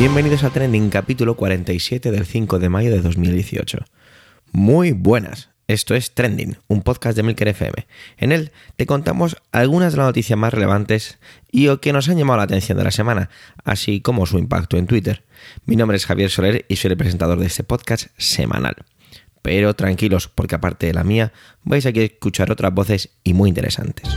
Bienvenidos a Trending capítulo 47 del 5 de mayo de 2018. Muy buenas, esto es Trending, un podcast de Milker FM. En él te contamos algunas de las noticias más relevantes y o que nos han llamado la atención de la semana, así como su impacto en Twitter. Mi nombre es Javier Soler y soy el presentador de este podcast semanal. Pero tranquilos, porque aparte de la mía, vais a escuchar otras voces y muy interesantes.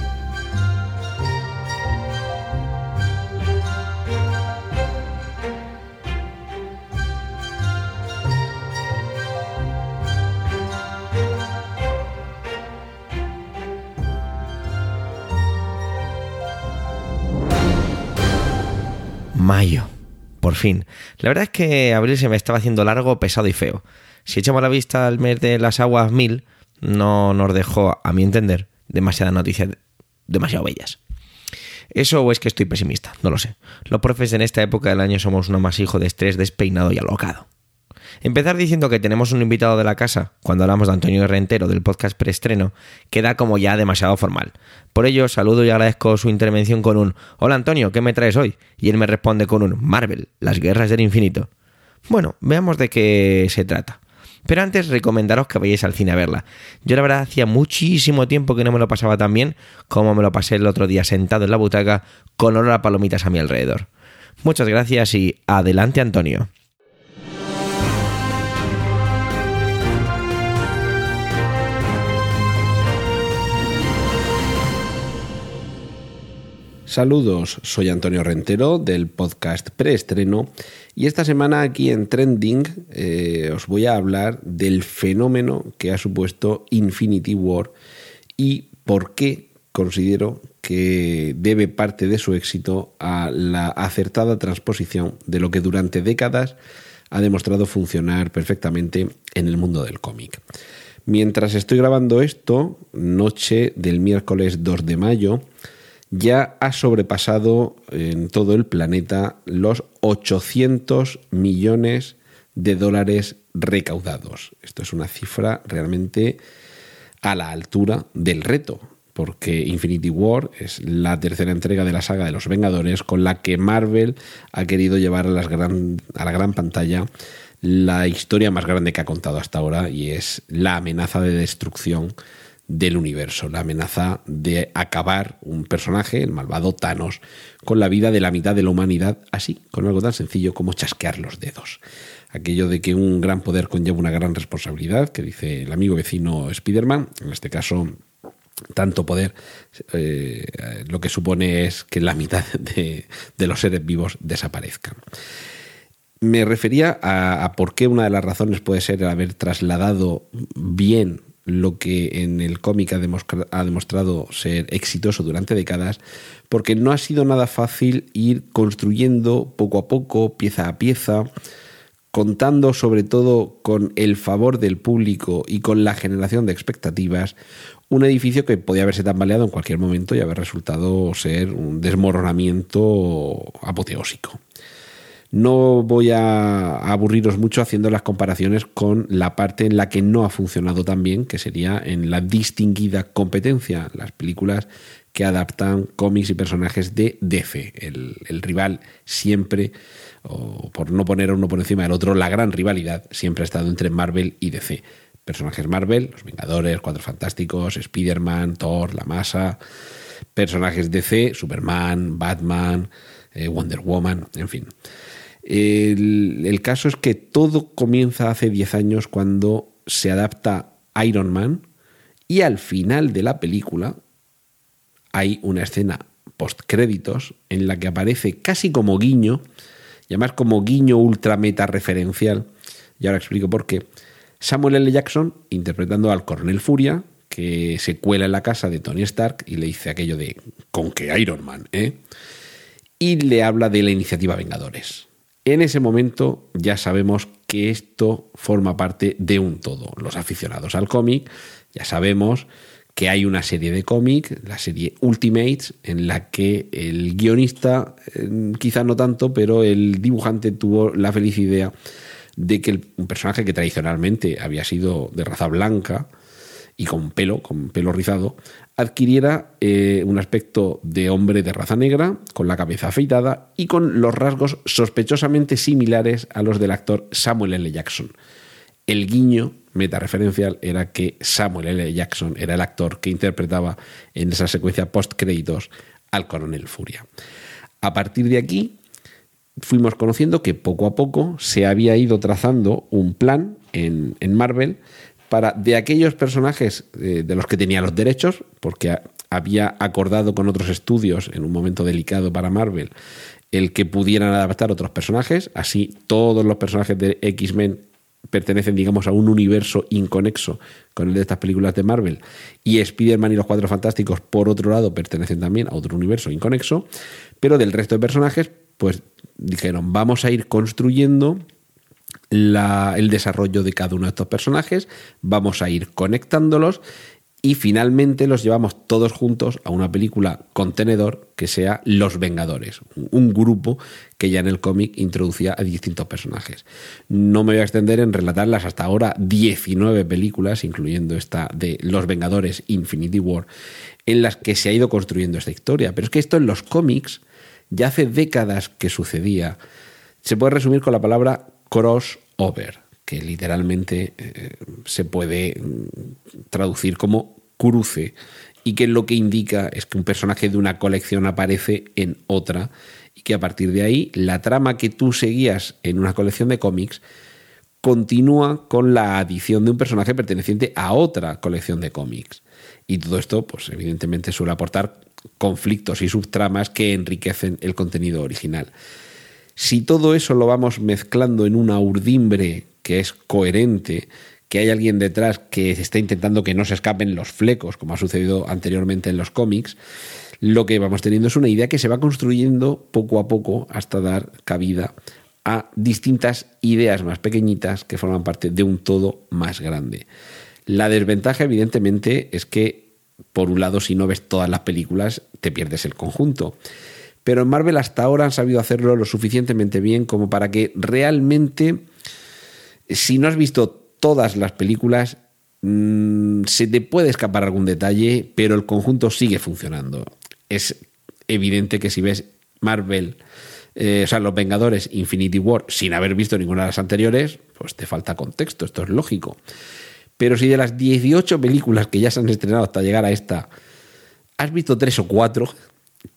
Mayo. Por fin. La verdad es que abril se me estaba haciendo largo, pesado y feo. Si echamos la vista al mes de las aguas mil, no nos dejó, a mi entender, demasiadas noticias demasiado bellas. Eso o es que estoy pesimista, no lo sé. Los profes en esta época del año somos uno más hijo de estrés, despeinado y alocado. Empezar diciendo que tenemos un invitado de la casa, cuando hablamos de Antonio Rentero del podcast preestreno, queda como ya demasiado formal. Por ello, saludo y agradezco su intervención con un Hola Antonio, ¿qué me traes hoy? Y él me responde con un Marvel, las guerras del infinito. Bueno, veamos de qué se trata. Pero antes recomendaros que vayáis al cine a verla. Yo la verdad hacía muchísimo tiempo que no me lo pasaba tan bien como me lo pasé el otro día sentado en la butaca con olor a palomitas a mi alrededor. Muchas gracias y adelante Antonio. Saludos, soy Antonio Rentero del podcast Preestreno y esta semana aquí en Trending eh, os voy a hablar del fenómeno que ha supuesto Infinity War y por qué considero que debe parte de su éxito a la acertada transposición de lo que durante décadas ha demostrado funcionar perfectamente en el mundo del cómic. Mientras estoy grabando esto, noche del miércoles 2 de mayo, ya ha sobrepasado en todo el planeta los 800 millones de dólares recaudados. Esto es una cifra realmente a la altura del reto, porque Infinity War es la tercera entrega de la saga de los Vengadores con la que Marvel ha querido llevar a, las gran, a la gran pantalla la historia más grande que ha contado hasta ahora y es la amenaza de destrucción del universo, la amenaza de acabar un personaje, el malvado Thanos, con la vida de la mitad de la humanidad, así, con algo tan sencillo como chasquear los dedos. Aquello de que un gran poder conlleva una gran responsabilidad, que dice el amigo vecino Spider-Man, en este caso tanto poder, eh, lo que supone es que la mitad de, los seres vivos desaparezcan. Me refería a, a, por qué una de las razones puede ser haber trasladado bien lo que en el cómic ha, demostrado ser exitoso durante décadas, porque no ha sido nada fácil ir construyendo poco a poco, pieza a pieza, contando sobre todo con el favor del público y con la generación de expectativas, un edificio que podía haberse tambaleado en cualquier momento y haber resultado ser un desmoronamiento apoteósico. No voy a aburriros mucho haciendo las comparaciones con la parte en la que no ha funcionado tan bien, que sería en la distinguida competencia, las películas que adaptan cómics y personajes de DC, el, rival siempre, o por no poner uno por encima del otro, la gran rivalidad siempre ha estado entre Marvel y DC. Personajes Marvel, Los Vengadores, Cuatro Fantásticos, Spider-Man, Thor, La Masa. Personajes DC, Superman, Batman, eh, Wonder Woman, en fin. El, caso es que todo comienza hace 10 años cuando se adapta Iron Man y al final de la película hay una escena post créditos en la que aparece casi como guiño, y además como guiño ultra meta referencial, y ahora explico por qué. Samuel L. Jackson interpretando al Coronel Furia, que se cuela en la casa de Tony Stark y le dice aquello de con que Iron Man, ¿eh? Y le habla de la iniciativa Vengadores. En ese momento ya sabemos que esto forma parte de un todo. Los aficionados al cómic ya sabemos que hay una serie de cómic, la serie Ultimates, en la que el guionista, eh, quizá no tanto, pero el dibujante tuvo la feliz idea de que un personaje que tradicionalmente había sido de raza blanca y con pelo, con pelo rizado, adquiriera eh, un aspecto de hombre de raza negra, con la cabeza afeitada y con los rasgos sospechosamente similares a los del actor Samuel L. Jackson. El guiño metareferencial era que Samuel L. Jackson era el actor que interpretaba en esa secuencia post-créditos al coronel Furia. A partir de aquí, fuimos conociendo que poco a poco se había ido trazando un plan en, en Marvel para de aquellos personajes eh, de los que tenía los derechos, porque había acordado con otros estudios en un momento delicado para Marvel el que pudieran adaptar otros personajes, así todos los personajes de X-Men pertenecen, digamos, a un universo inconexo con el de estas películas de Marvel, y Spider-Man y los Cuatro Fantásticos, por otro lado, pertenecen también a otro universo inconexo, pero del resto de personajes, pues dijeron, vamos a ir construyendo el desarrollo de cada uno de estos personajes, vamos a ir conectándolos y finalmente los llevamos todos juntos a una película contenedor que sea Los Vengadores, un grupo que ya en el cómic introducía a distintos personajes. No me voy a extender en relatar las hasta ahora 19 películas, incluyendo esta de Los Vengadores Infinity War, en las que se ha ido construyendo esta historia. Pero es que esto en los cómics ya hace décadas que sucedía. Se puede resumir con la palabra crossover, que literalmente eh, se puede mm, traducir como cruce, y que lo que indica es que un personaje de una colección aparece en otra, y que a partir de ahí la trama que tú seguías en una colección de cómics continúa con la adición de un personaje perteneciente a otra colección de cómics. Y todo esto, pues evidentemente suele aportar conflictos y subtramas que enriquecen el contenido original. Si todo eso lo vamos mezclando en una urdimbre que es coherente, que hay alguien detrás que está intentando que no se escapen los flecos, como ha sucedido anteriormente en los cómics, lo que vamos teniendo es una idea que se va construyendo poco a poco hasta dar cabida a distintas ideas más pequeñitas que forman parte de un todo más grande. La desventaja, evidentemente, es que, por un lado, si no ves todas las películas, te pierdes el conjunto. Pero en Marvel hasta ahora han sabido hacerlo lo suficientemente bien como para que realmente, si no has visto todas las películas, mm, se te puede escapar algún detalle, pero el conjunto sigue funcionando. Es evidente que si ves Marvel, eh, o sea, Los Vengadores, Infinity War, sin haber visto ninguna de las anteriores, pues te falta contexto, esto es lógico. Pero si de las 18 películas que ya se han estrenado hasta llegar a esta, has visto tres o cuatro,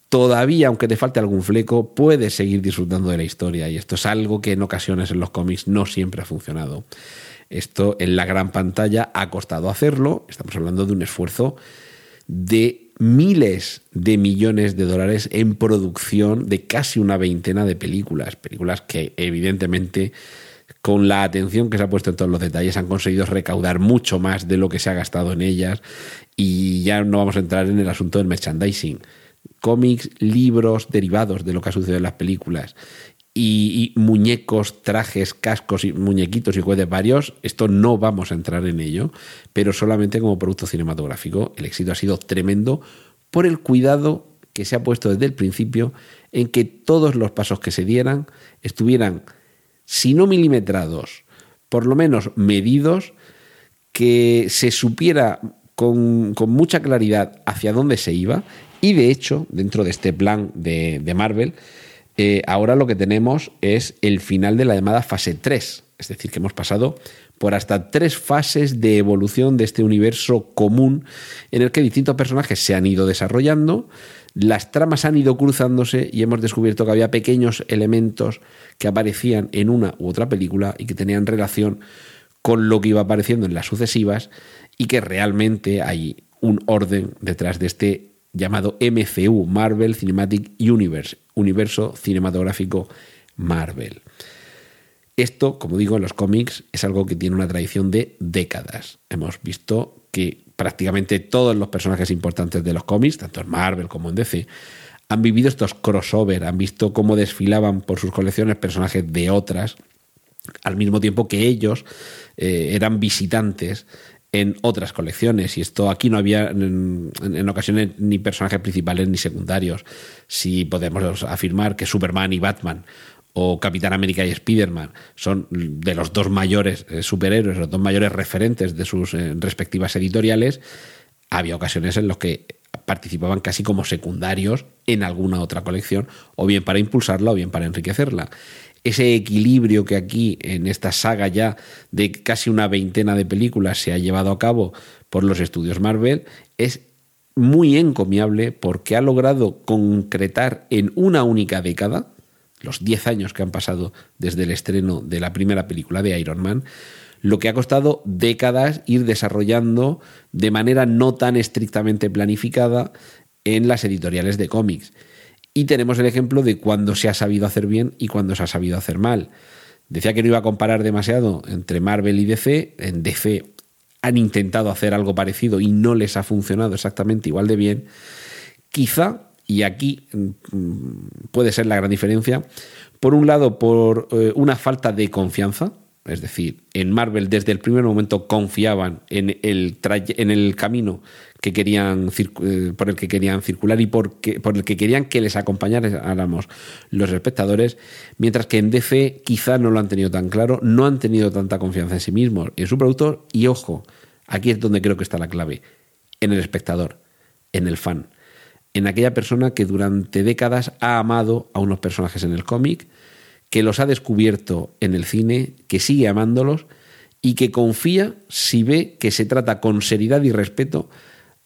todavía, aunque te falte algún fleco, puedes seguir disfrutando de la historia. Y esto es algo que en ocasiones en los cómics no siempre ha funcionado. Esto en la gran pantalla ha costado hacerlo. Estamos hablando de un esfuerzo de miles de millones de dólares en producción de casi una veintena de películas. Películas que evidentemente con la atención que se ha puesto en todos los detalles han conseguido recaudar mucho más de lo que se ha gastado en ellas y ya no vamos a entrar en el asunto del merchandising cómics, libros derivados de lo que ha sucedido en las películas. Y, muñecos, trajes, cascos y muñequitos y juguetes varios, esto no vamos a entrar en ello, pero solamente como producto cinematográfico. El éxito ha sido tremendo por el cuidado que se ha puesto desde el principio en que todos los pasos que se dieran estuvieran, si no milimetrados, por lo menos medidos, que se supiera con, con mucha claridad hacia dónde se iba y de hecho, dentro de este plan de, Marvel, eh, ahora lo que tenemos es el final de la llamada fase 3. Es decir, que hemos pasado por hasta tres fases de evolución de este universo común en el que distintos personajes se han ido desarrollando, las tramas han ido cruzándose y hemos descubierto que había pequeños elementos que aparecían en una u otra película y que tenían relación con lo que iba apareciendo en las sucesivas y que realmente hay un orden detrás de este llamado MCU, Marvel Cinematic Universe, universo cinematográfico Marvel. Esto, como digo, en los cómics es algo que tiene una tradición de décadas. Hemos visto que prácticamente todos los personajes importantes de los cómics, tanto en Marvel como en DC, han vivido estos crossover, han visto cómo desfilaban por sus colecciones personajes de otras, al mismo tiempo que ellos eh, eran visitantes en otras colecciones. Y esto aquí no había en, ocasiones ni personajes principales ni secundarios. Si podemos afirmar que Superman y Batman o Capitán América y Spider-Man son de los dos mayores eh, superhéroes, los dos mayores referentes de sus eh, respectivas editoriales, había ocasiones en las que participaban casi como secundarios en alguna otra colección, o bien para impulsarla o bien para enriquecerla. Ese equilibrio que aquí en esta saga ya de casi una veintena de películas se ha llevado a cabo por los estudios Marvel es muy encomiable porque ha logrado concretar en una única década, los 10 años que han pasado desde el estreno de la primera película de Iron Man, lo que ha costado décadas ir desarrollando de manera no tan estrictamente planificada en las editoriales de cómics. Y tenemos el ejemplo de cuando se ha sabido hacer bien y cuando se ha sabido hacer mal. Decía que no iba a comparar demasiado entre Marvel y DC. En DC han intentado hacer algo parecido y no les ha funcionado exactamente igual de bien. Quizá, y aquí mm, puede ser la gran diferencia, por un lado por eh, una falta de confianza, es decir, en Marvel desde el primer momento confiaban en el, en el camino que querían eh, por el que querían circular y por, por el que querían que les acompañáramos los espectadores, mientras que en DC quizá no lo han tenido tan claro, no han tenido tanta confianza en sí mismos, en su producto y ojo, aquí es donde creo que está la clave, en el espectador, en el fan, en aquella persona que durante décadas ha amado a unos personajes en el cómic, que los ha descubierto en el cine, que sigue amándolos y que confía si ve que se trata con seriedad y respeto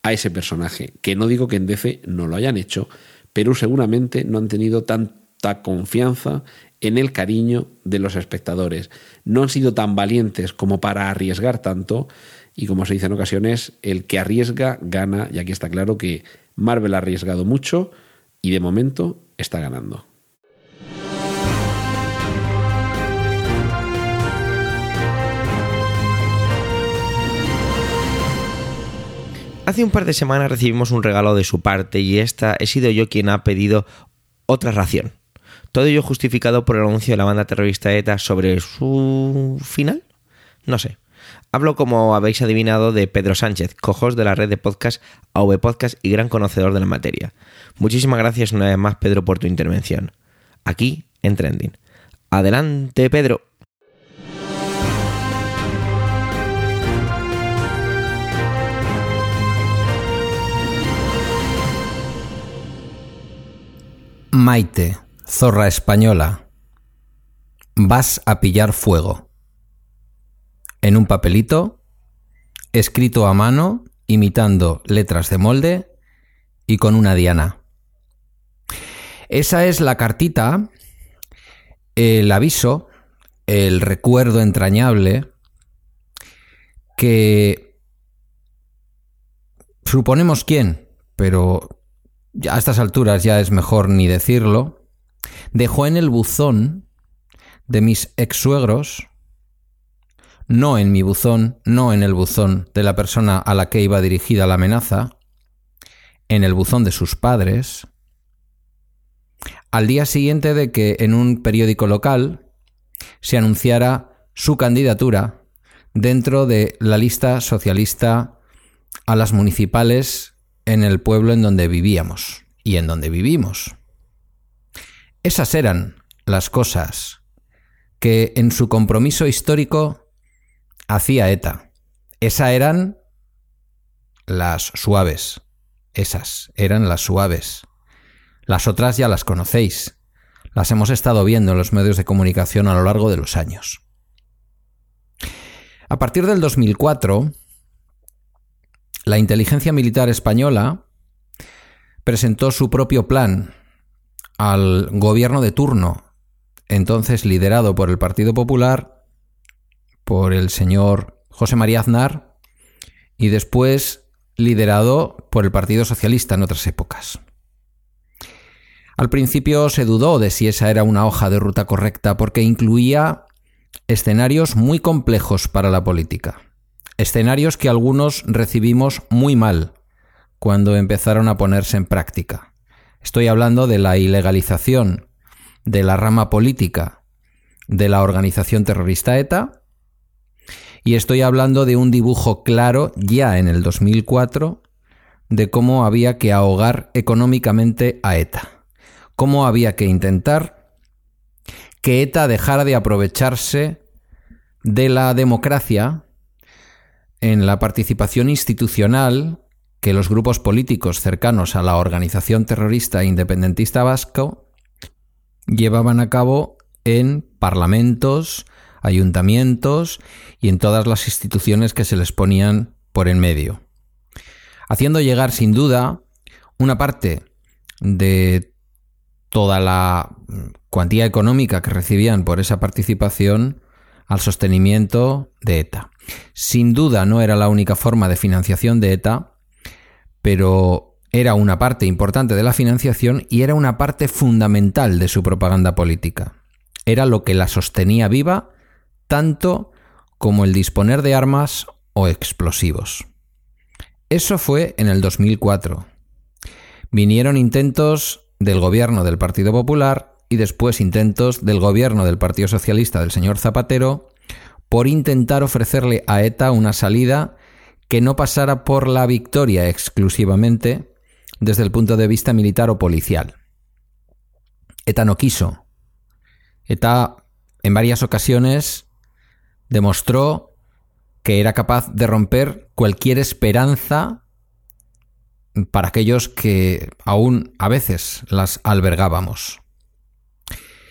a ese personaje. Que no digo que en DC no lo hayan hecho, pero seguramente no han tenido tanta confianza en el cariño de los espectadores. No han sido tan valientes como para arriesgar tanto y como se dice en ocasiones, el que arriesga gana y aquí está claro que Marvel ha arriesgado mucho y de momento está ganando. Hace un par de semanas recibimos un regalo de su parte y esta he sido yo quien ha pedido otra ración. Todo ello justificado por el anuncio de la banda terrorista ETA sobre su final. No sé. Hablo, como habéis adivinado, de Pedro Sánchez, cojos de la red de podcast AV Podcast y gran conocedor de la materia. Muchísimas gracias una vez más, Pedro, por tu intervención. Aquí en Trending. Adelante, Pedro. Maite, zorra española, vas a pillar fuego. En un papelito, escrito a mano, imitando letras de molde y con una diana. Esa es la cartita, el aviso, el recuerdo entrañable que suponemos quién, pero a estas alturas ya es mejor ni decirlo, dejó en el buzón de mis ex suegros, no en mi buzón, no en el buzón de la persona a la que iba dirigida la amenaza, en el buzón de sus padres, al día siguiente de que en un periódico local se anunciara su candidatura dentro de la lista socialista a las municipales en el pueblo en donde vivíamos y en donde vivimos. Esas eran las cosas que en su compromiso histórico hacía ETA. Esas eran las suaves. Esas eran las suaves. Las otras ya las conocéis. Las hemos estado viendo en los medios de comunicación a lo largo de los años. A partir del 2004, la inteligencia militar española presentó su propio plan al gobierno de turno, entonces liderado por el Partido Popular, por el señor José María Aznar, y después liderado por el Partido Socialista en otras épocas. Al principio se dudó de si esa era una hoja de ruta correcta porque incluía escenarios muy complejos para la política escenarios que algunos recibimos muy mal cuando empezaron a ponerse en práctica. Estoy hablando de la ilegalización de la rama política de la organización terrorista ETA y estoy hablando de un dibujo claro ya en el 2004 de cómo había que ahogar económicamente a ETA, cómo había que intentar que ETA dejara de aprovecharse de la democracia en la participación institucional que los grupos políticos cercanos a la organización terrorista independentista vasco llevaban a cabo en parlamentos, ayuntamientos y en todas las instituciones que se les ponían por en medio, haciendo llegar sin duda una parte de toda la cuantía económica que recibían por esa participación al sostenimiento de ETA. Sin duda no era la única forma de financiación de ETA, pero era una parte importante de la financiación y era una parte fundamental de su propaganda política. Era lo que la sostenía viva tanto como el disponer de armas o explosivos. Eso fue en el 2004. Vinieron intentos del gobierno del Partido Popular y después intentos del gobierno del Partido Socialista del señor Zapatero por intentar ofrecerle a ETA una salida que no pasara por la victoria exclusivamente desde el punto de vista militar o policial. ETA no quiso. ETA en varias ocasiones demostró que era capaz de romper cualquier esperanza para aquellos que aún a veces las albergábamos.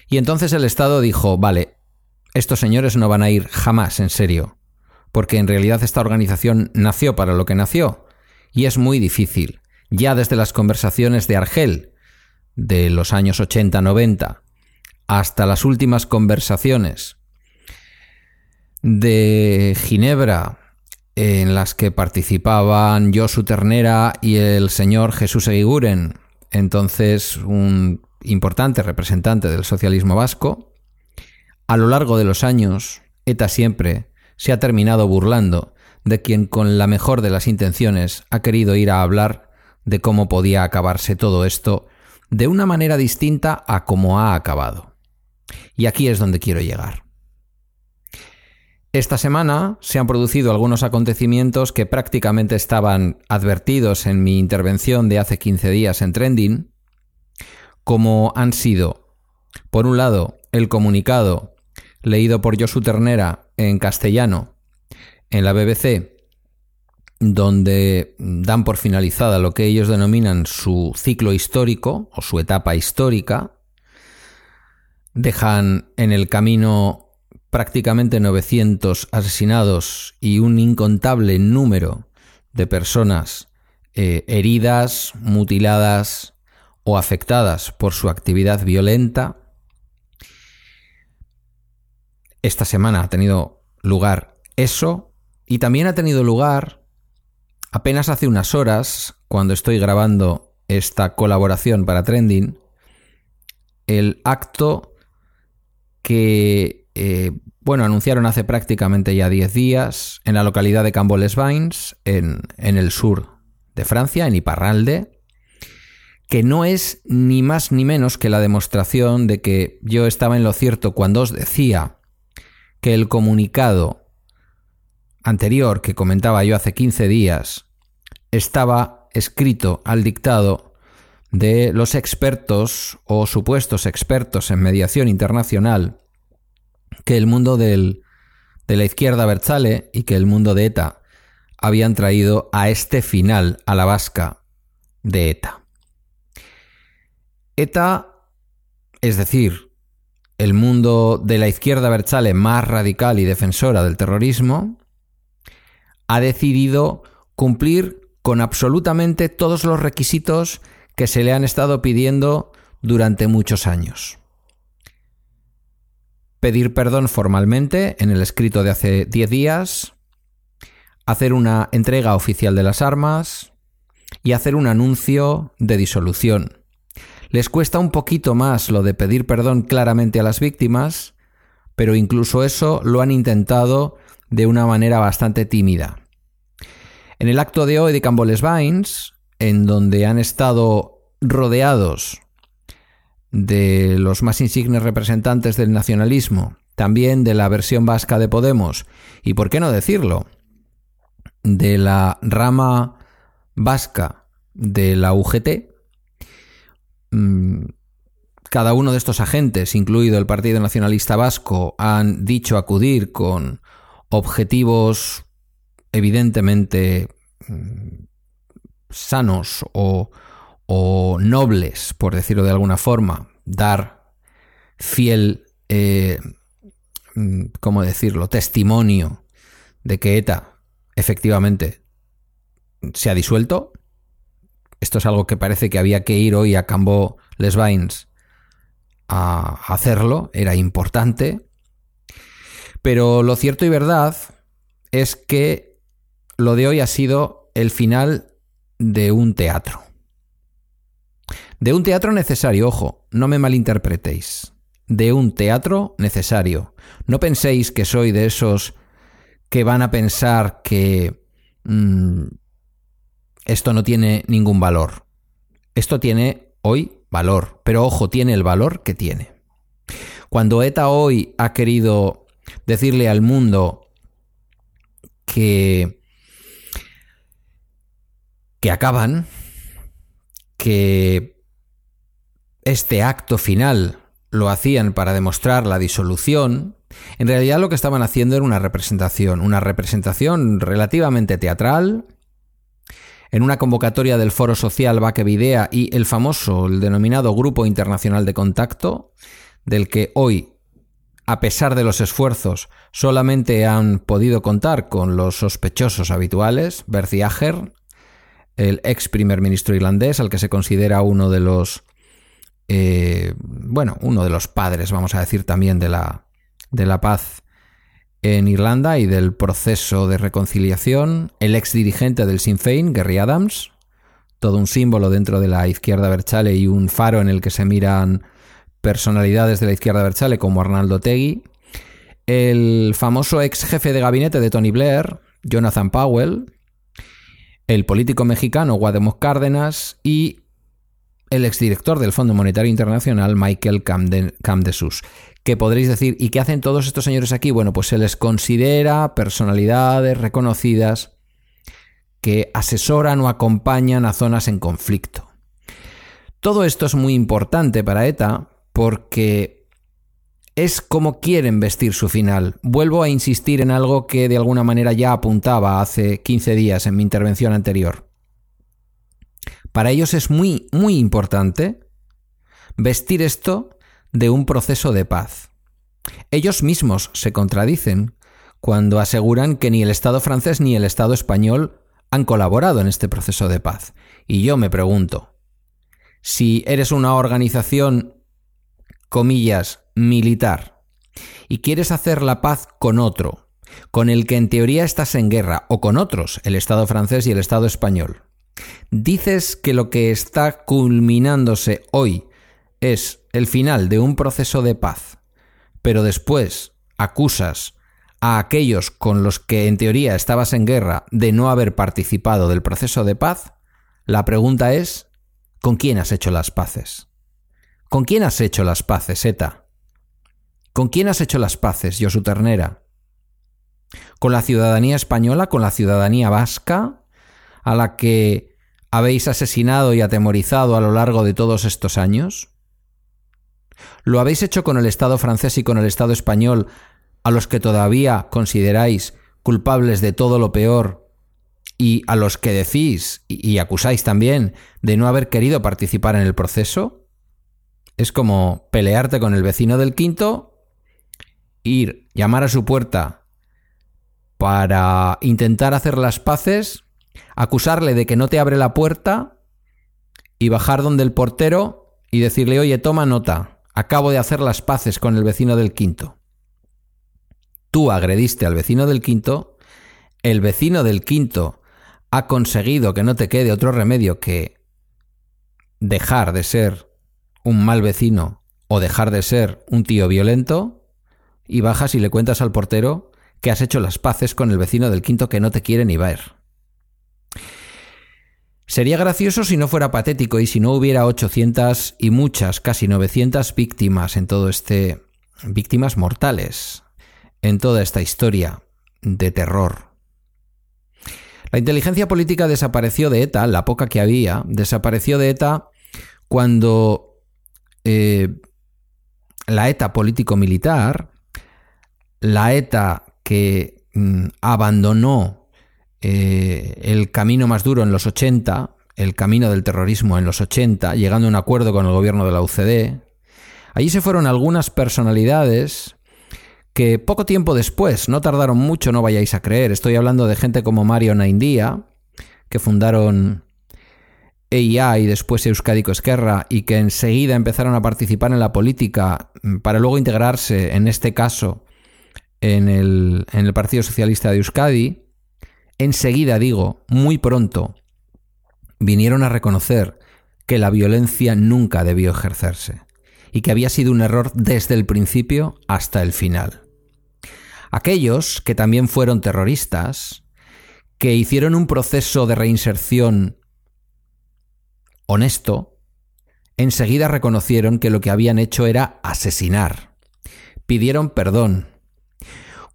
Y entonces el Estado dijo, vale, estos señores no van a ir jamás en serio, porque en realidad esta organización nació para lo que nació, y es muy difícil. Ya desde las conversaciones de Argel, de los años 80-90, hasta las últimas conversaciones de Ginebra, en las que participaban Josu Ternera y el señor Jesús Eguiguren, entonces un importante representante del socialismo vasco, a lo largo de los años, ETA siempre se ha terminado burlando de quien con la mejor de las intenciones ha querido ir a hablar de cómo podía acabarse todo esto de una manera distinta a cómo ha acabado. Y aquí es donde quiero llegar. Esta semana se han producido algunos acontecimientos que prácticamente estaban advertidos en mi intervención de hace 15 días en Trending, como han sido, por un lado, el comunicado leído por Josu Ternera en castellano en la BBC, donde dan por finalizada lo que ellos denominan su ciclo histórico o su etapa histórica, dejan en el camino prácticamente 900 asesinados y un incontable número de personas eh, heridas, mutiladas o afectadas por su actividad violenta. Esta semana ha tenido lugar eso y también ha tenido lugar apenas hace unas horas, cuando estoy grabando esta colaboración para Trending, el acto que eh, bueno, anunciaron hace prácticamente ya 10 días en la localidad de Camboles-Vines, en, en el sur de Francia, en Iparralde, que no es ni más ni menos que la demostración de que yo estaba en lo cierto cuando os decía que el comunicado anterior que comentaba yo hace 15 días estaba escrito al dictado de los expertos o supuestos expertos en mediación internacional que el mundo de la izquierda Berzale y que el mundo de ETA habían traído a este final, a la vasca de ETA. ETA, es decir, el mundo de la izquierda Berzale más radical y defensora del terrorismo, ha decidido cumplir con absolutamente todos los requisitos que se le han estado pidiendo durante muchos años pedir perdón formalmente en el escrito de hace 10 días, hacer una entrega oficial de las armas y hacer un anuncio de disolución. Les cuesta un poquito más lo de pedir perdón claramente a las víctimas, pero incluso eso lo han intentado de una manera bastante tímida. En el acto de hoy de Camboles Vines, en donde han estado rodeados de los más insignes representantes del nacionalismo, también de la versión vasca de Podemos, y por qué no decirlo, de la rama vasca de la UGT, cada uno de estos agentes, incluido el Partido Nacionalista Vasco, han dicho acudir con objetivos evidentemente mm, sanos o, nobles, por decirlo de alguna forma, dar fiel, eh, mm, ¿cómo decirlo?, testimonio de que ETA efectivamente se ha disuelto. Esto es algo que parece que había que ir hoy a Cambo Les Vines a hacerlo, era importante. Pero lo cierto y verdad es que lo de hoy ha sido el final de un teatro. De un teatro necesario, ojo, no me malinterpretéis. De un teatro necesario. No penséis que soy de esos que van a pensar que mm, esto no tiene ningún valor. Esto tiene hoy valor, pero ojo, tiene el valor que tiene. Cuando ETA hoy ha querido decirle al mundo que que acaban, que este acto final lo hacían para demostrar la disolución, en realidad lo que estaban haciendo era una representación, una representación relativamente teatral, en una convocatoria del Foro Social Baquevidea y el famoso, el denominado Grupo Internacional de Contacto, del que hoy, a pesar de los esfuerzos, solamente han podido contar con los sospechosos habituales, Bertie Ager, el ex primer ministro irlandés, al que se considera uno de los, eh, bueno, uno de los padres, vamos a decir también, de la, de la paz en Irlanda y del proceso de reconciliación, el ex dirigente del Sinn Féin, Gary Adams, todo un símbolo dentro de la izquierda Berchale y un faro en el que se miran personalidades de la izquierda Berchale como Arnaldo Tegui, el famoso ex jefe de gabinete de Tony Blair, Jonathan Powell, el político mexicano Guademos Cárdenas y el exdirector del Fondo Monetario Internacional, Michael Camdesus. ¿Qué podréis decir? ¿Y qué hacen todos estos señores aquí? Bueno, pues se les considera personalidades reconocidas que asesoran o acompañan a zonas en conflicto. Todo esto es muy importante para ETA porque es como quieren vestir su final. Vuelvo a insistir en algo que de alguna manera ya apuntaba hace 15 días en mi intervención anterior. Para ellos es muy, muy importante vestir esto de un proceso de paz. Ellos mismos se contradicen cuando aseguran que ni el Estado francés ni el Estado español han colaborado en este proceso de paz. Y yo me pregunto, si eres una organización, comillas, militar, y quieres hacer la paz con otro, con el que en teoría estás en guerra, o con otros, el Estado francés y el Estado español, dices que lo que está culminándose hoy es el final de un proceso de paz, pero después acusas a aquellos con los que en teoría estabas en guerra de no haber participado del proceso de paz, la pregunta es, ¿con quién has hecho las paces? ¿Con quién has hecho las paces, Eta? ¿Con quién has hecho las paces, Josu Ternera? ¿Con la ciudadanía española, con la ciudadanía vasca, a la que habéis asesinado y atemorizado a lo largo de todos estos años? ¿Lo habéis hecho con el Estado francés y con el Estado español, a los que todavía consideráis culpables de todo lo peor y a los que decís y, acusáis también de no haber querido participar en el proceso? Es como pelearte con el vecino del quinto, ir, llamar a su puerta para intentar hacer las paces, acusarle de que no te abre la puerta y bajar donde el portero y decirle, oye, toma nota, Acabo de hacer las paces con el vecino del quinto. Tú agrediste al vecino del quinto, el vecino del quinto ha conseguido que no te quede otro remedio que dejar de ser un mal vecino o dejar de ser un tío violento, y bajas y le cuentas al portero que has hecho las paces con el vecino del quinto que no te quiere ni ver. Sería gracioso si no fuera patético y si no hubiera 800 y muchas, casi 900 víctimas en todo este... víctimas mortales en toda esta historia de terror. La inteligencia política desapareció de ETA, la poca que había, desapareció de ETA cuando eh, la ETA político-militar, la ETA que mm, abandonó eh, el camino más duro en los 80, el camino del terrorismo en los 80, llegando a un acuerdo con el gobierno de la UCD. Allí se fueron algunas personalidades que poco tiempo después, no tardaron mucho, no vayáis a creer, estoy hablando de gente como Mario Naindía, que fundaron EIA y después Euskadico Esquerra y que enseguida empezaron a participar en la política para luego integrarse, en este caso, en el, en el Partido Socialista de Euskadi, enseguida digo, muy pronto, vinieron a reconocer que la violencia nunca debió ejercerse y que había sido un error desde el principio hasta el final. Aquellos que también fueron terroristas, que hicieron un proceso de reinserción honesto, enseguida reconocieron que lo que habían hecho era asesinar. Pidieron perdón,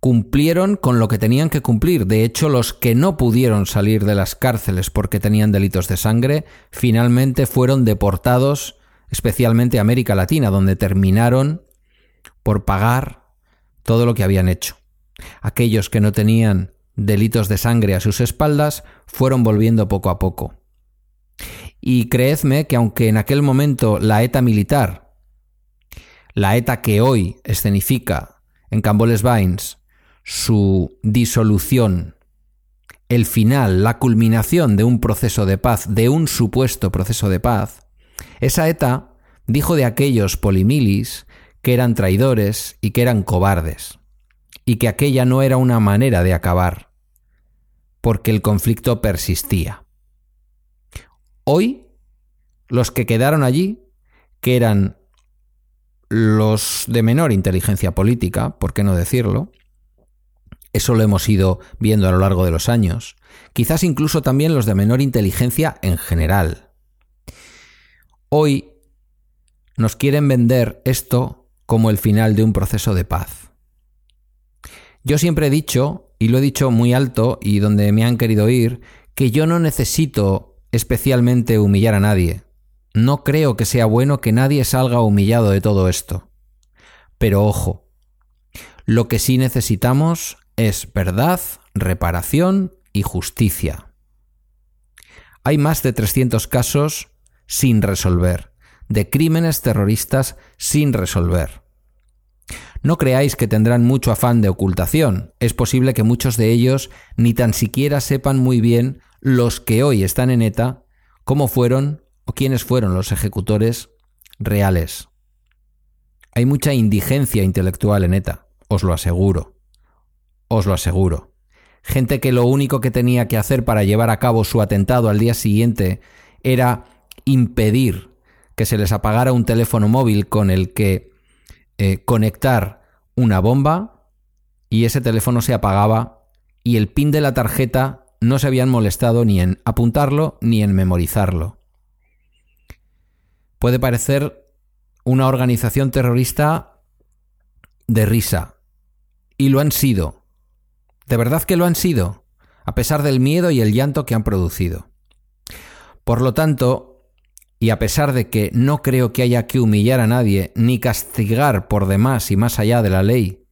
cumplieron con lo que tenían que cumplir. De hecho, los que no pudieron salir de las cárceles porque tenían delitos de sangre, finalmente fueron deportados, especialmente a América Latina, donde terminaron por pagar todo lo que habían hecho. Aquellos que no tenían delitos de sangre a sus espaldas fueron volviendo poco a poco. Y creedme que aunque en aquel momento la ETA militar, la ETA que hoy escenifica en Camboles Vines, su disolución, el final, la culminación de un proceso de paz, de un supuesto proceso de paz, esa ETA dijo de aquellos polimilis que eran traidores y que eran cobardes, y que aquella no era una manera de acabar, porque el conflicto persistía. Hoy, los que quedaron allí, que eran los de menor inteligencia política, por qué no decirlo, eso lo hemos ido viendo a lo largo de los años. Quizás incluso también los de menor inteligencia en general. Hoy nos quieren vender esto como el final de un proceso de paz. Yo siempre he dicho, y lo he dicho muy alto y donde me han querido ir, que yo no necesito especialmente humillar a nadie. No creo que sea bueno que nadie salga humillado de todo esto. Pero ojo, lo que sí necesitamos es verdad, reparación y justicia. Hay más de 300 casos sin resolver, de crímenes terroristas sin resolver. No creáis que tendrán mucho afán de ocultación. Es posible que muchos de ellos ni tan siquiera sepan muy bien los que hoy están en ETA cómo fueron o quiénes fueron los ejecutores reales. Hay mucha indigencia intelectual en ETA, os lo aseguro os lo aseguro. Gente que lo único que tenía que hacer para llevar a cabo su atentado al día siguiente era impedir que se les apagara un teléfono móvil con el que eh, conectar una bomba y ese teléfono se apagaba y el pin de la tarjeta no se habían molestado ni en apuntarlo ni en memorizarlo. Puede parecer una organización terrorista de risa, y lo han sido, de verdad que lo han sido, a pesar del miedo y el llanto que han producido. Por lo tanto, y a pesar de que no creo que haya que humillar a nadie, ni castigar por demás y más allá de la ley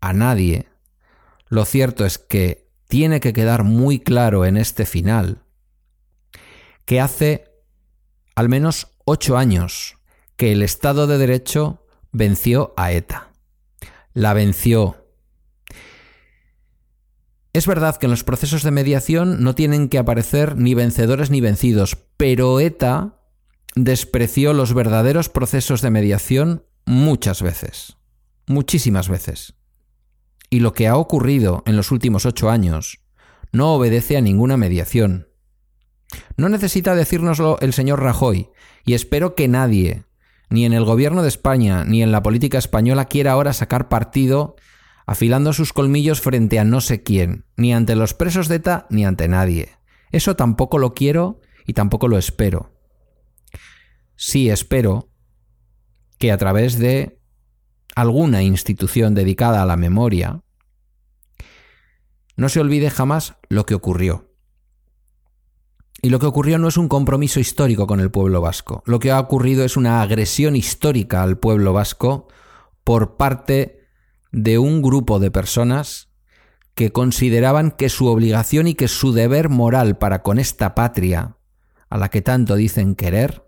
a nadie, lo cierto es que tiene que quedar muy claro en este final que hace al menos ocho años que el Estado de Derecho venció a ETA. La venció es verdad que en los procesos de mediación no tienen que aparecer ni vencedores ni vencidos, pero ETA despreció los verdaderos procesos de mediación muchas veces, muchísimas veces. Y lo que ha ocurrido en los últimos ocho años no obedece a ninguna mediación. No necesita decírnoslo el señor Rajoy, y espero que nadie, ni en el gobierno de España, ni en la política española, quiera ahora sacar partido afilando sus colmillos frente a no sé quién, ni ante los presos de ETA ni ante nadie. Eso tampoco lo quiero y tampoco lo espero. Sí espero que a través de alguna institución dedicada a la memoria, no se olvide jamás lo que ocurrió. Y lo que ocurrió no es un compromiso histórico con el pueblo vasco. Lo que ha ocurrido es una agresión histórica al pueblo vasco por parte de un grupo de personas que consideraban que su obligación y que su deber moral para con esta patria, a la que tanto dicen querer,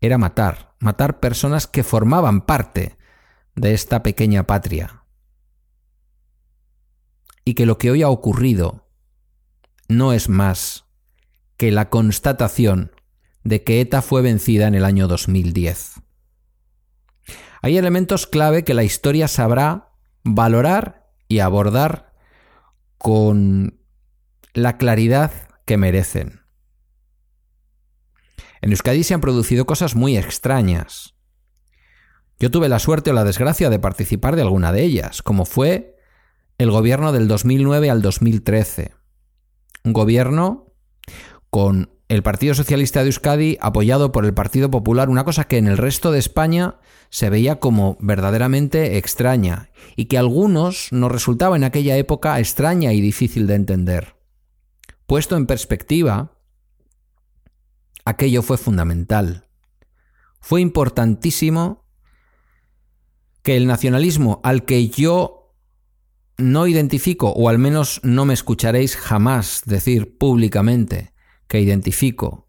era matar, matar personas que formaban parte de esta pequeña patria. Y que lo que hoy ha ocurrido no es más que la constatación de que ETA fue vencida en el año 2010. Hay elementos clave que la historia sabrá valorar y abordar con la claridad que merecen. En Euskadi se han producido cosas muy extrañas. Yo tuve la suerte o la desgracia de participar de alguna de ellas, como fue el gobierno del 2009 al 2013. Un gobierno con el Partido Socialista de Euskadi apoyado por el Partido Popular, una cosa que en el resto de España se veía como verdaderamente extraña y que a algunos nos resultaba en aquella época extraña y difícil de entender. Puesto en perspectiva, aquello fue fundamental. Fue importantísimo que el nacionalismo al que yo no identifico, o al menos no me escucharéis jamás decir públicamente que identifico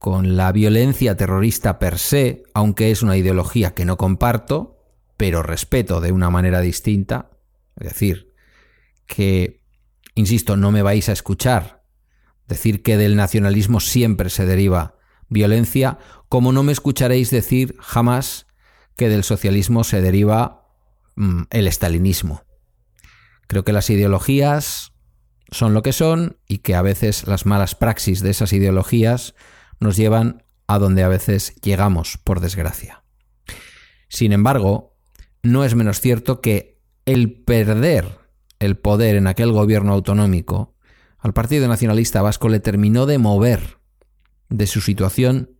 con la violencia terrorista per se, aunque es una ideología que no comparto, pero respeto de una manera distinta, es decir, que, insisto, no me vais a escuchar decir que del nacionalismo siempre se deriva violencia, como no me escucharéis decir jamás que del socialismo se deriva mm, el estalinismo. Creo que las ideologías son lo que son y que a veces las malas praxis de esas ideologías nos llevan a donde a veces llegamos, por desgracia. Sin embargo, no es menos cierto que el perder el poder en aquel gobierno autonómico al Partido Nacionalista Vasco le terminó de mover de su situación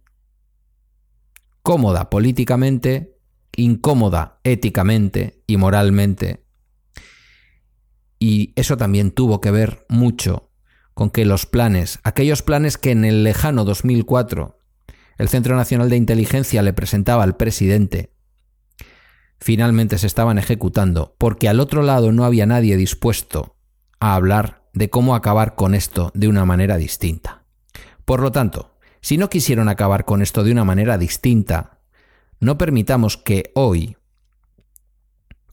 cómoda políticamente, incómoda éticamente y moralmente. Y eso también tuvo que ver mucho con que los planes, aquellos planes que en el lejano 2004 el Centro Nacional de Inteligencia le presentaba al presidente, finalmente se estaban ejecutando, porque al otro lado no había nadie dispuesto a hablar de cómo acabar con esto de una manera distinta. Por lo tanto, si no quisieron acabar con esto de una manera distinta, no permitamos que hoy,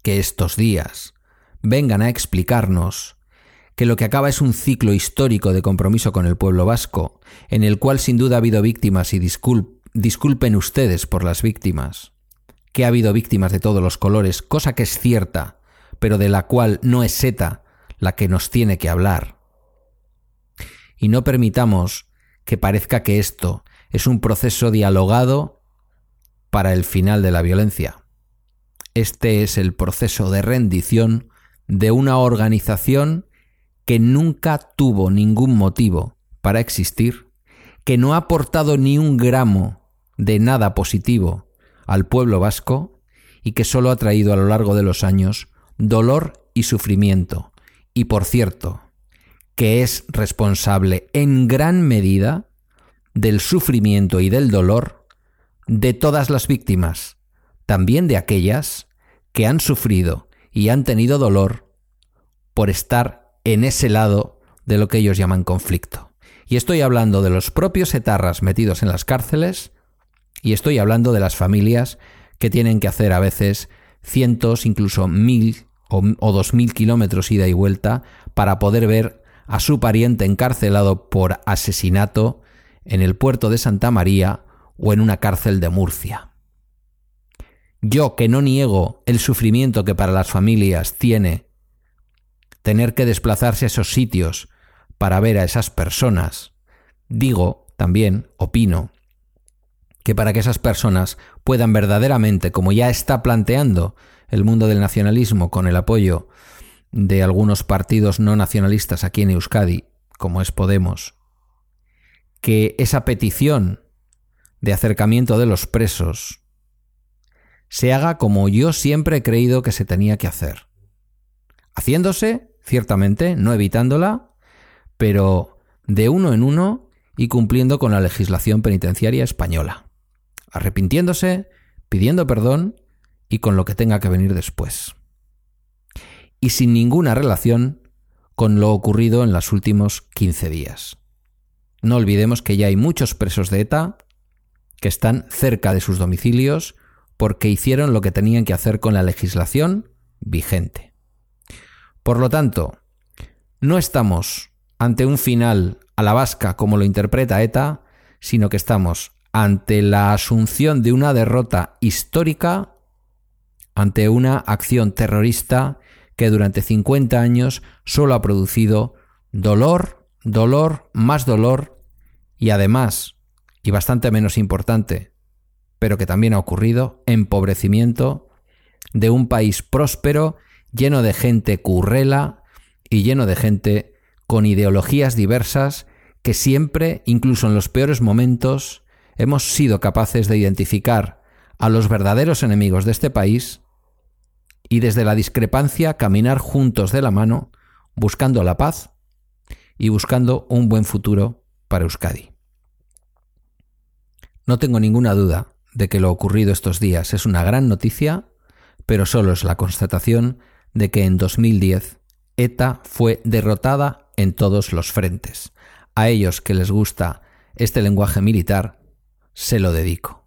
que estos días, vengan a explicarnos que lo que acaba es un ciclo histórico de compromiso con el pueblo vasco, en el cual sin duda ha habido víctimas y disculpen ustedes por las víctimas, que ha habido víctimas de todos los colores, cosa que es cierta, pero de la cual no es seta la que nos tiene que hablar. Y no permitamos que parezca que esto es un proceso dialogado para el final de la violencia. Este es el proceso de rendición de una organización que nunca tuvo ningún motivo para existir, que no ha aportado ni un gramo de nada positivo al pueblo vasco y que solo ha traído a lo largo de los años dolor y sufrimiento, y por cierto, que es responsable en gran medida del sufrimiento y del dolor de todas las víctimas, también de aquellas que han sufrido y han tenido dolor por estar en ese lado de lo que ellos llaman conflicto. Y estoy hablando de los propios etarras metidos en las cárceles y estoy hablando de las familias que tienen que hacer a veces cientos, incluso mil o, dos mil kilómetros ida y vuelta para poder ver a su pariente encarcelado por asesinato en el puerto de Santa María o en una cárcel de Murcia. Yo que no niego el sufrimiento que para las familias tiene tener que desplazarse a esos sitios para ver a esas personas, digo también, opino, que para que esas personas puedan verdaderamente, como ya está planteando el mundo del nacionalismo con el apoyo de algunos partidos no nacionalistas aquí en Euskadi, como es Podemos, que esa petición de acercamiento de los presos se haga como yo siempre he creído que se tenía que hacer. Haciéndose, ciertamente, no evitándola, pero de uno en uno y cumpliendo con la legislación penitenciaria española. Arrepintiéndose, pidiendo perdón y con lo que tenga que venir después. Y sin ninguna relación con lo ocurrido en los últimos 15 días. no olvidemos que ya hay muchos presos de ETA que están cerca de sus domicilios porque hicieron lo que tenían que hacer con la legislación vigente. Por lo tanto, no estamos ante un final a la vasca como lo interpreta ETA, sino que estamos ante la asunción de una derrota histórica, ante una acción terrorista que durante 50 años solo ha producido dolor, dolor, más dolor y además, y bastante menos importante, pero que también ha ocurrido, empobrecimiento de un país próspero, lleno de gente currela y lleno de gente con ideologías diversas que siempre, incluso en los peores momentos, hemos sido capaces de identificar a los verdaderos enemigos de este país y desde la discrepancia caminar juntos de la mano, buscando la paz y buscando un buen futuro para Euskadi. No tengo ninguna duda de que lo ocurrido estos días es una gran noticia, pero solo es la constatación de que en 2010 ETA fue derrotada en todos los frentes. A ellos que les gusta este lenguaje militar, se lo dedico.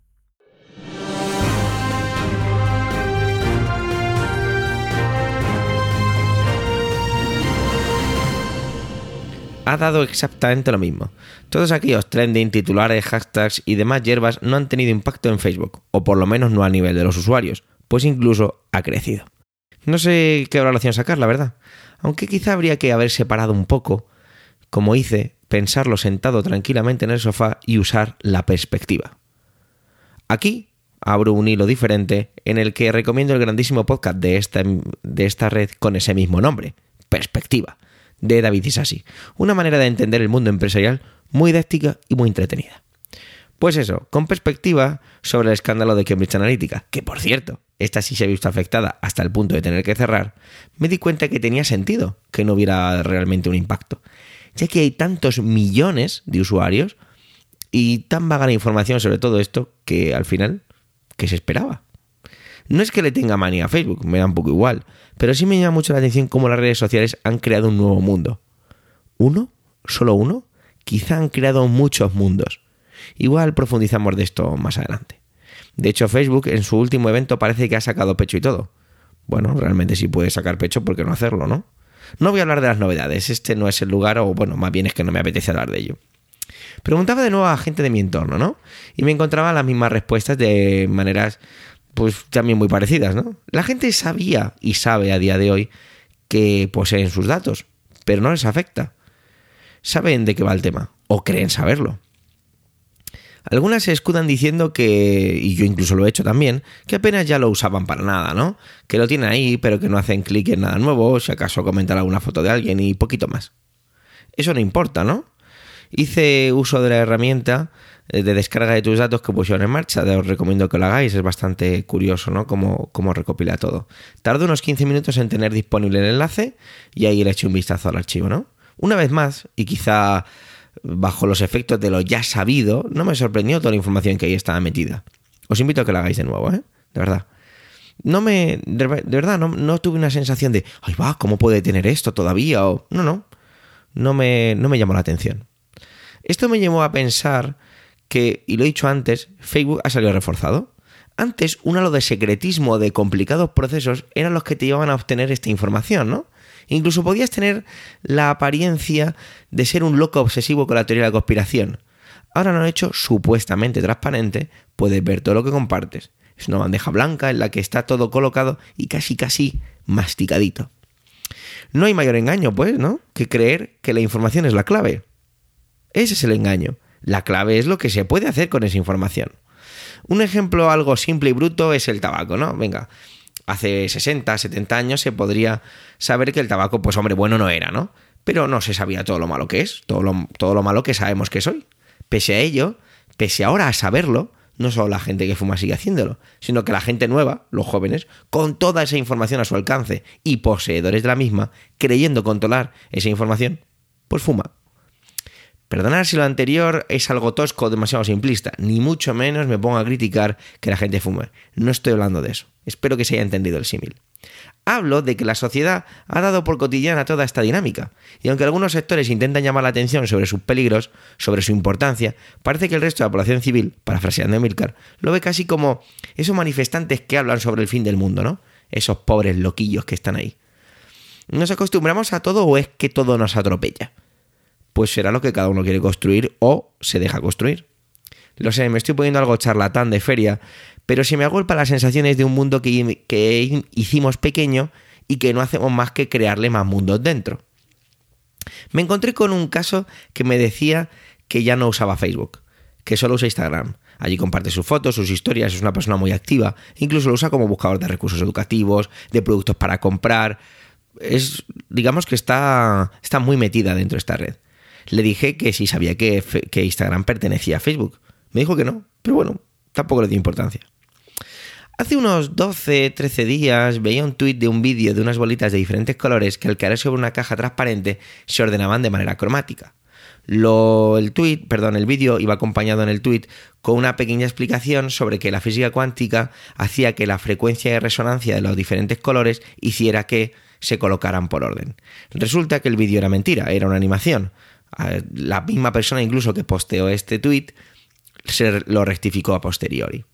ha dado exactamente lo mismo. Todos aquellos trending, titulares, hashtags y demás hierbas no han tenido impacto en Facebook, o por lo menos no a nivel de los usuarios, pues incluso ha crecido. No sé qué valoración sacar, la verdad. Aunque quizá habría que haber separado un poco, como hice, pensarlo sentado tranquilamente en el sofá y usar la perspectiva. Aquí abro un hilo diferente en el que recomiendo el grandísimo podcast de esta, de esta red con ese mismo nombre, Perspectiva de David Isasi. Una manera de entender el mundo empresarial muy didáctica y muy entretenida. Pues eso, con perspectiva sobre el escándalo de Cambridge Analytica, que por cierto, esta sí se ha visto afectada hasta el punto de tener que cerrar, me di cuenta que tenía sentido que no hubiera realmente un impacto, ya que hay tantos millones de usuarios y tan vaga la información sobre todo esto que al final, ¿qué se esperaba? No es que le tenga manía a Facebook, me da un poco igual, pero sí me llama mucho la atención cómo las redes sociales han creado un nuevo mundo. ¿Uno? ¿Solo uno? Quizá han creado muchos mundos. Igual profundizamos de esto más adelante. De hecho, Facebook en su último evento parece que ha sacado pecho y todo. Bueno, realmente sí puede sacar pecho, ¿por qué no hacerlo, no? No voy a hablar de las novedades, este no es el lugar, o bueno, más bien es que no me apetece hablar de ello. Preguntaba de nuevo a gente de mi entorno, ¿no? Y me encontraba las mismas respuestas de maneras pues también muy parecidas, ¿no? La gente sabía y sabe a día de hoy que poseen sus datos, pero no les afecta. Saben de qué va el tema, o creen saberlo. Algunas se escudan diciendo que, y yo incluso lo he hecho también, que apenas ya lo usaban para nada, ¿no? Que lo tienen ahí, pero que no hacen clic en nada nuevo, si acaso comentar alguna foto de alguien y poquito más. Eso no importa, ¿no? Hice uso de la herramienta eh, de descarga de tus datos que pusieron en marcha. Os recomiendo que lo hagáis, es bastante curioso, ¿no? Cómo, recopila todo. Tardo unos 15 minutos en tener disponible el enlace y ahí le echo un vistazo al archivo, ¿no? Una vez más, y quizá bajo los efectos de lo ya sabido, no me sorprendió toda la información que ahí estaba metida. Os invito a que lo hagáis de nuevo, ¿eh? De verdad. No me. De, verdad, no, no, tuve una sensación de. Ay, va, ¿cómo puede tener esto todavía? O. No, no. No me, no me llamó la atención. Esto me llevó a pensar que, y lo he dicho antes, Facebook ha salido reforzado. Antes, un halo de secretismo, de complicados procesos, eran los que te llevaban a obtener esta información, ¿no? Incluso podías tener la apariencia de ser un loco obsesivo con la teoría de la conspiración. Ahora lo han hecho supuestamente transparente, puedes ver todo lo que compartes. Es una bandeja blanca en la que está todo colocado y casi casi masticadito. No hay mayor engaño, pues, ¿no? Que creer que la información es la clave. Ese es el engaño. La clave es lo que se puede hacer con esa información. Un ejemplo algo simple y bruto es el tabaco, ¿no? Venga, hace 60, 70 años se podría saber que el tabaco, pues hombre, bueno no era, ¿no? Pero no se sabía todo lo malo que es, todo lo, todo lo malo que sabemos que es hoy. Pese a ello, pese ahora a saberlo, no solo la gente que fuma sigue haciéndolo, sino que la gente nueva, los jóvenes, con toda esa información a su alcance y poseedores de la misma, creyendo controlar esa información, pues fuma. Perdonar si lo anterior es algo tosco o demasiado simplista, ni mucho menos me pongo a criticar que la gente fume. No estoy hablando de eso. Espero que se haya entendido el símil. Hablo de que la sociedad ha dado por cotidiana toda esta dinámica, y aunque algunos sectores intentan llamar la atención sobre sus peligros, sobre su importancia, parece que el resto de la población civil, parafraseando a Milcar, lo ve casi como esos manifestantes que hablan sobre el fin del mundo, ¿no? Esos pobres loquillos que están ahí. ¿Nos acostumbramos a todo o es que todo nos atropella? Pues será lo que cada uno quiere construir o se deja construir. Lo sé, me estoy poniendo algo charlatán de feria, pero se me agolpa las sensaciones de un mundo que, que hicimos pequeño y que no hacemos más que crearle más mundos dentro. Me encontré con un caso que me decía que ya no usaba Facebook, que solo usa Instagram. Allí comparte sus fotos, sus historias, es una persona muy activa, incluso lo usa como buscador de recursos educativos, de productos para comprar. Es, digamos que está, está muy metida dentro de esta red. Le dije que sí sabía que, que Instagram pertenecía a Facebook. Me dijo que no, pero bueno, tampoco le dio importancia. Hace unos 12, 13 días veía un tuit de un vídeo de unas bolitas de diferentes colores que al caer sobre una caja transparente se ordenaban de manera cromática. Lo, el tweet, perdón, el vídeo iba acompañado en el tweet con una pequeña explicación sobre que la física cuántica hacía que la frecuencia de resonancia de los diferentes colores hiciera que se colocaran por orden. Resulta que el vídeo era mentira, era una animación. La misma persona incluso que posteó este tweet se lo rectificó a posteriori.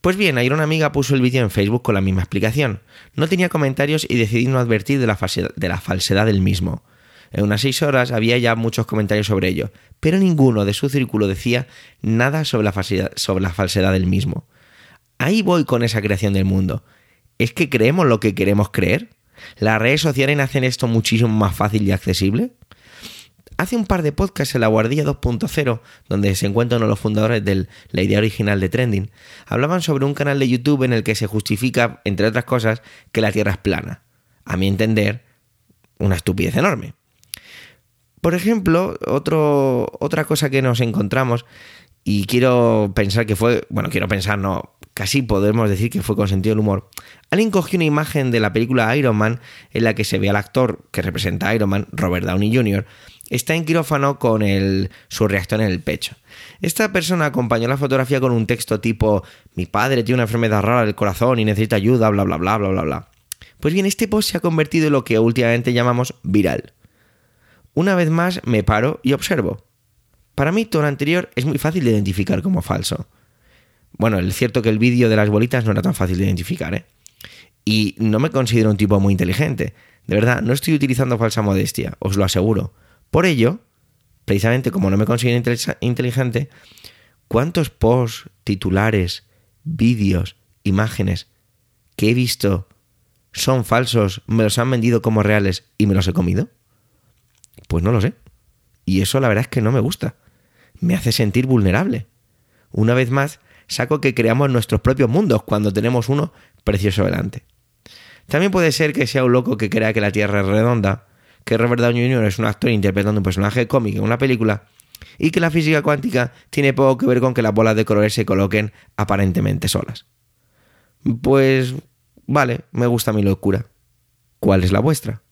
Pues bien, ayer una amiga puso el vídeo en Facebook con la misma explicación. No tenía comentarios y decidí no advertir de la, de la falsedad del mismo. En unas seis horas había ya muchos comentarios sobre ello, pero ninguno de su círculo decía nada sobre la, falsedad, sobre la falsedad del mismo. Ahí voy con esa creación del mundo. ¿Es que creemos lo que queremos creer? ¿Las redes sociales hacen esto muchísimo más fácil y accesible? Hace un par de podcasts en la Guardilla 2.0, donde se encuentran uno de los fundadores de la idea original de Trending, hablaban sobre un canal de YouTube en el que se justifica, entre otras cosas, que la Tierra es plana. A mi entender, una estupidez enorme. Por ejemplo, otra cosa que nos encontramos, y quiero pensar que fue, bueno, quiero pensar, no, casi podemos decir que fue con sentido del humor. Alguien cogió una imagen de la película Iron Man en la que se ve al actor que representa a Iron Man, Robert Downey Jr., está en quirófano con su reactor en el pecho. Esta persona acompañó la fotografía con un texto tipo mi padre tiene una enfermedad rara del corazón y necesita ayuda, bla bla bla bla bla bla. Pues bien, este post se ha convertido en lo que últimamente llamamos viral. Una vez más me paro y observo. Para mí todo lo anterior es muy fácil de identificar como falso. Bueno, es cierto que el vídeo de las bolitas no era tan fácil de identificar, ¿eh? Y no me considero un tipo muy inteligente. De verdad, no estoy utilizando falsa modestia, os lo aseguro. Por ello, precisamente como no me considero inteligente, ¿cuántos posts, titulares, vídeos, imágenes que he visto son falsos, me los han vendido como reales y me los he comido? Pues no lo sé. Y eso la verdad es que no me gusta. Me hace sentir vulnerable. Una vez más, saco que creamos nuestros propios mundos cuando tenemos uno precioso delante. También puede ser que sea un loco que crea que la Tierra es redonda que Robert Downey Jr. es un actor interpretando un personaje cómico en una película y que la física cuántica tiene poco que ver con que las bolas de colores se coloquen aparentemente solas. Pues vale, me gusta mi locura. ¿Cuál es la vuestra?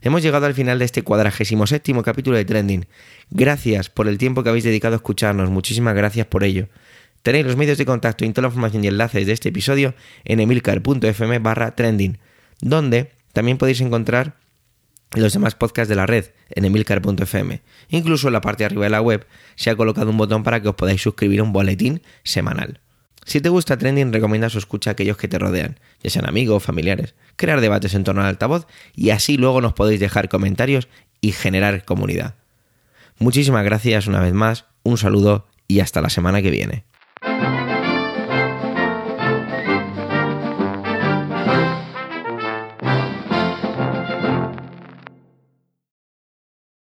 Hemos llegado al final de este cuadragésimo séptimo capítulo de Trending. Gracias por el tiempo que habéis dedicado a escucharnos, muchísimas gracias por ello. Tenéis los medios de contacto y toda la información y enlaces de este episodio en emilcar.fm barra trending, donde también podéis encontrar los demás podcasts de la red en emilcar.fm. Incluso en la parte de arriba de la web se ha colocado un botón para que os podáis suscribir a un boletín semanal. Si te gusta Trending, recomienda su escucha a aquellos que te rodean, ya sean amigos o familiares, crear debates en torno al altavoz y así luego nos podéis dejar comentarios y generar comunidad. Muchísimas gracias una vez más, un saludo y hasta la semana que viene.